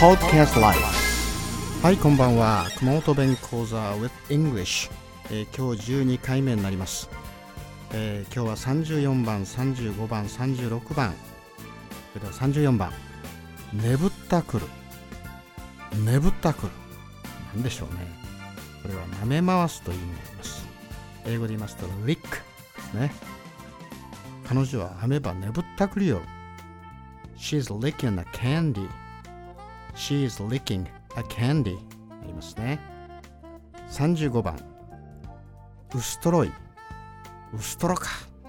Podcast l i f はいこんばんは。熊本弁講座 with English、えー今日12回目になります、えー今日は34番35番36番。それでは34番。ねぶったくる。ねぶったくる。なんでしょうね。これは舐め回すという意味になります。英語で言いますと lick ですね。彼女は編めばねぶったくるよ。She's licking a candy She's licking a candy ありますね。35番。ウストロイウストロか。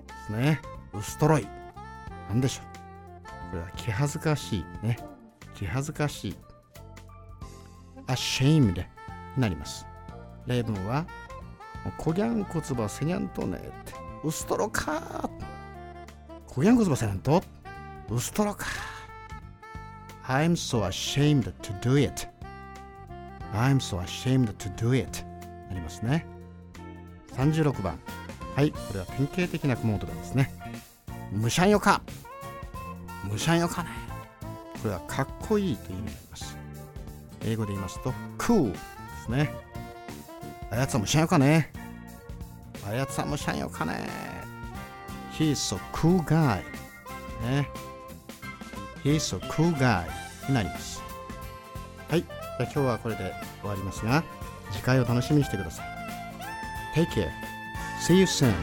ですね。ウストロイなんでしょう。これは気恥ずかしいね。気恥ずかしい。ashamed になります。例文はこぎゃんこつばせにゃんとねって。ウストロかこぎゃんこつばせにゃんとウストロか I'm so ashamed to do it. I'm so ashamed to do it. なりますね。36番。はい。これは典型的な熊本弁ですね。むしゃんよかむしゃんよかね。これはかっこいいという意味になります。英語で言いますと cool ですね。あやつはむしゃんよかね。あやつはむしゃんよかね。He's so cool guy ね。He's so cool guy になります。はい。じゃあ今日はこれで終わりますが次回を楽しみにしてください。Take care. See you soon.